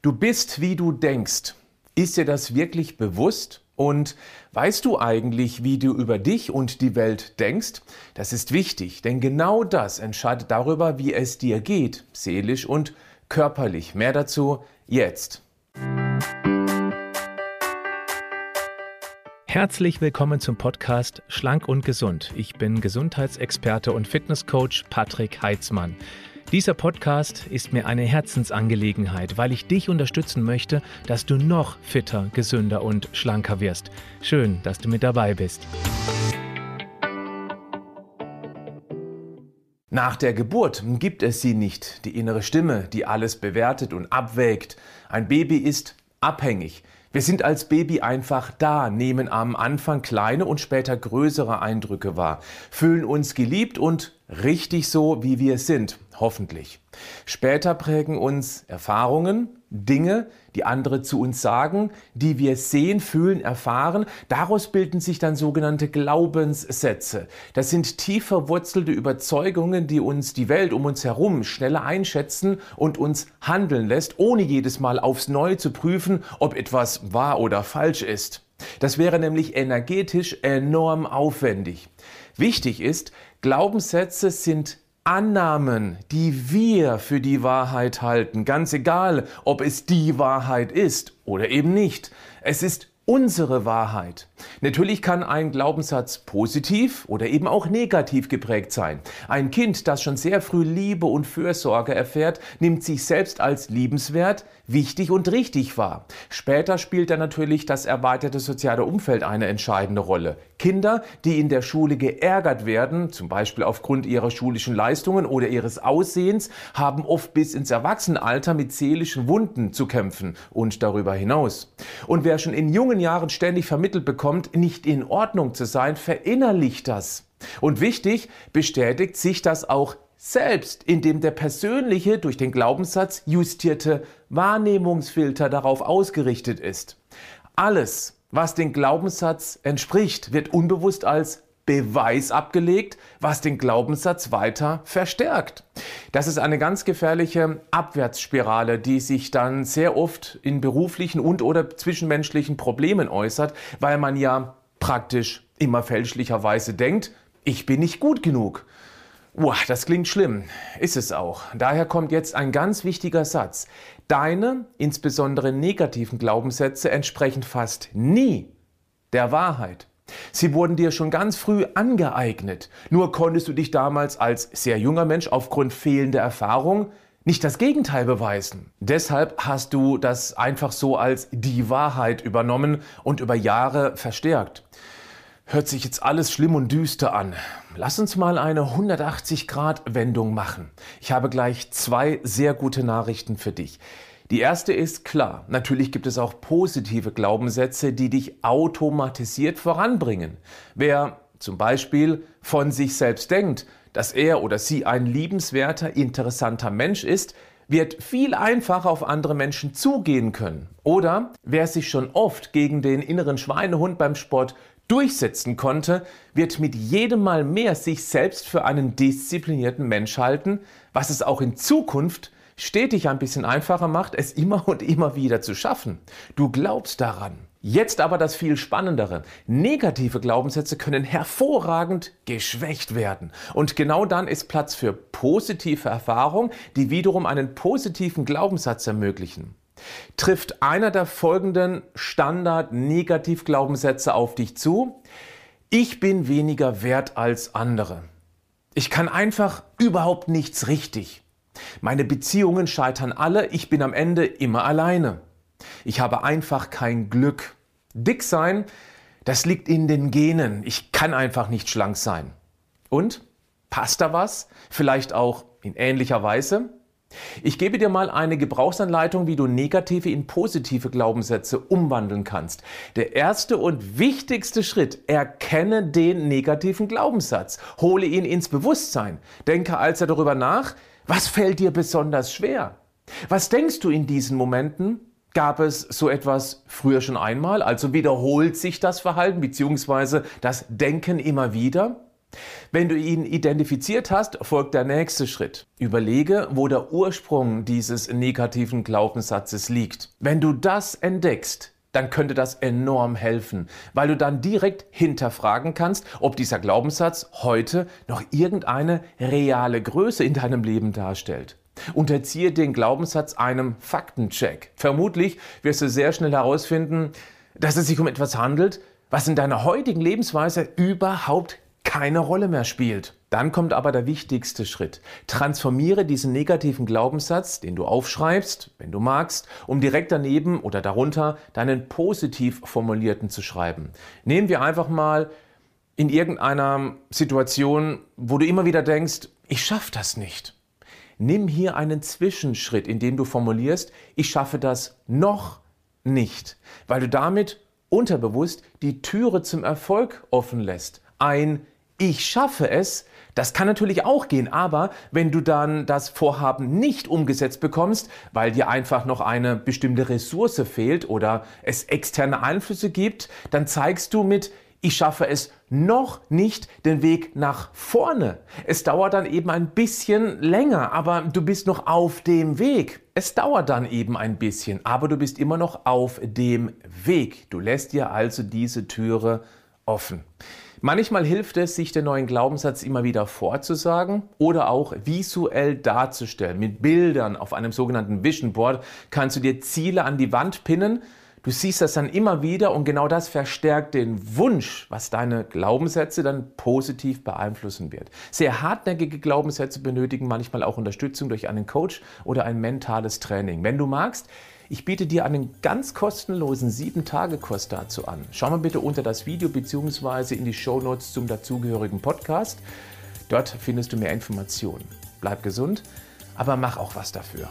Du bist, wie du denkst. Ist dir das wirklich bewusst? Und weißt du eigentlich, wie du über dich und die Welt denkst? Das ist wichtig, denn genau das entscheidet darüber, wie es dir geht, seelisch und körperlich. Mehr dazu jetzt. Herzlich willkommen zum Podcast Schlank und Gesund. Ich bin Gesundheitsexperte und Fitnesscoach Patrick Heitzmann. Dieser Podcast ist mir eine Herzensangelegenheit, weil ich dich unterstützen möchte, dass du noch fitter, gesünder und schlanker wirst. Schön, dass du mit dabei bist. Nach der Geburt gibt es sie nicht, die innere Stimme, die alles bewertet und abwägt. Ein Baby ist abhängig. Wir sind als Baby einfach da, nehmen am Anfang kleine und später größere Eindrücke wahr, fühlen uns geliebt und richtig so, wie wir sind, hoffentlich. Später prägen uns Erfahrungen, Dinge, die andere zu uns sagen, die wir sehen, fühlen, erfahren. Daraus bilden sich dann sogenannte Glaubenssätze. Das sind tief verwurzelte Überzeugungen, die uns die Welt um uns herum schneller einschätzen und uns handeln lässt, ohne jedes Mal aufs Neue zu prüfen, ob etwas wahr oder falsch ist. Das wäre nämlich energetisch enorm aufwendig. Wichtig ist, Glaubenssätze sind Annahmen, die wir für die Wahrheit halten, ganz egal, ob es die Wahrheit ist oder eben nicht. Es ist unsere Wahrheit. Natürlich kann ein Glaubenssatz positiv oder eben auch negativ geprägt sein. Ein Kind, das schon sehr früh Liebe und Fürsorge erfährt, nimmt sich selbst als liebenswert, wichtig und richtig wahr. Später spielt dann natürlich das erweiterte soziale Umfeld eine entscheidende Rolle. Kinder, die in der Schule geärgert werden, zum Beispiel aufgrund ihrer schulischen Leistungen oder ihres Aussehens, haben oft bis ins Erwachsenenalter mit seelischen Wunden zu kämpfen und darüber hinaus. Und wer schon in jungen Jahren ständig vermittelt bekommt, nicht in Ordnung zu sein, verinnerlicht das. Und wichtig, bestätigt sich das auch selbst, indem der persönliche, durch den Glaubenssatz justierte Wahrnehmungsfilter darauf ausgerichtet ist. Alles, was den Glaubenssatz entspricht, wird unbewusst als Beweis abgelegt, was den Glaubenssatz weiter verstärkt. Das ist eine ganz gefährliche Abwärtsspirale, die sich dann sehr oft in beruflichen und oder zwischenmenschlichen Problemen äußert, weil man ja praktisch immer fälschlicherweise denkt, ich bin nicht gut genug. Uah, das klingt schlimm. Ist es auch. Daher kommt jetzt ein ganz wichtiger Satz. Deine, insbesondere negativen Glaubenssätze, entsprechen fast nie der Wahrheit. Sie wurden dir schon ganz früh angeeignet. Nur konntest du dich damals als sehr junger Mensch aufgrund fehlender Erfahrung nicht das Gegenteil beweisen. Deshalb hast du das einfach so als die Wahrheit übernommen und über Jahre verstärkt. Hört sich jetzt alles schlimm und düster an. Lass uns mal eine 180-Grad-Wendung machen. Ich habe gleich zwei sehr gute Nachrichten für dich. Die erste ist klar, natürlich gibt es auch positive Glaubenssätze, die dich automatisiert voranbringen. Wer zum Beispiel von sich selbst denkt, dass er oder sie ein liebenswerter, interessanter Mensch ist, wird viel einfacher auf andere Menschen zugehen können. Oder wer sich schon oft gegen den inneren Schweinehund beim Sport durchsetzen konnte, wird mit jedem Mal mehr sich selbst für einen disziplinierten Mensch halten, was es auch in Zukunft stetig ein bisschen einfacher macht, es immer und immer wieder zu schaffen. Du glaubst daran. Jetzt aber das viel Spannendere. Negative Glaubenssätze können hervorragend geschwächt werden. Und genau dann ist Platz für positive Erfahrungen, die wiederum einen positiven Glaubenssatz ermöglichen. Trifft einer der folgenden Standard-Negativ-Glaubenssätze auf dich zu? Ich bin weniger wert als andere. Ich kann einfach überhaupt nichts richtig. Meine Beziehungen scheitern alle, ich bin am Ende immer alleine. Ich habe einfach kein Glück. Dick sein, das liegt in den Genen. Ich kann einfach nicht schlank sein. Und? Passt da was? Vielleicht auch in ähnlicher Weise? Ich gebe dir mal eine Gebrauchsanleitung, wie du negative in positive Glaubenssätze umwandeln kannst. Der erste und wichtigste Schritt, erkenne den negativen Glaubenssatz. Hole ihn ins Bewusstsein. Denke also darüber nach, was fällt dir besonders schwer? Was denkst du in diesen Momenten? Gab es so etwas früher schon einmal? Also wiederholt sich das Verhalten bzw. das Denken immer wieder? Wenn du ihn identifiziert hast, folgt der nächste Schritt. Überlege, wo der Ursprung dieses negativen Glaubenssatzes liegt. Wenn du das entdeckst, dann könnte das enorm helfen, weil du dann direkt hinterfragen kannst, ob dieser Glaubenssatz heute noch irgendeine reale Größe in deinem Leben darstellt. Unterziehe den Glaubenssatz einem Faktencheck. Vermutlich wirst du sehr schnell herausfinden, dass es sich um etwas handelt, was in deiner heutigen Lebensweise überhaupt keine Rolle mehr spielt. Dann kommt aber der wichtigste Schritt. Transformiere diesen negativen Glaubenssatz, den du aufschreibst, wenn du magst, um direkt daneben oder darunter deinen positiv formulierten zu schreiben. Nehmen wir einfach mal in irgendeiner Situation, wo du immer wieder denkst, ich schaffe das nicht. Nimm hier einen Zwischenschritt, in dem du formulierst, ich schaffe das noch nicht, weil du damit unterbewusst die Türe zum Erfolg offen lässt. Ein ich schaffe es, das kann natürlich auch gehen, aber wenn du dann das Vorhaben nicht umgesetzt bekommst, weil dir einfach noch eine bestimmte Ressource fehlt oder es externe Einflüsse gibt, dann zeigst du mit ich schaffe es noch nicht den Weg nach vorne. Es dauert dann eben ein bisschen länger, aber du bist noch auf dem Weg. Es dauert dann eben ein bisschen, aber du bist immer noch auf dem Weg. Du lässt dir also diese Türe offen. Manchmal hilft es, sich den neuen Glaubenssatz immer wieder vorzusagen oder auch visuell darzustellen. Mit Bildern auf einem sogenannten Vision Board kannst du dir Ziele an die Wand pinnen. Du siehst das dann immer wieder und genau das verstärkt den Wunsch, was deine Glaubenssätze dann positiv beeinflussen wird. Sehr hartnäckige Glaubenssätze benötigen manchmal auch Unterstützung durch einen Coach oder ein mentales Training. Wenn du magst, ich biete dir einen ganz kostenlosen 7-Tage-Kurs dazu an. Schau mal bitte unter das Video bzw. in die Show Notes zum dazugehörigen Podcast. Dort findest du mehr Informationen. Bleib gesund, aber mach auch was dafür.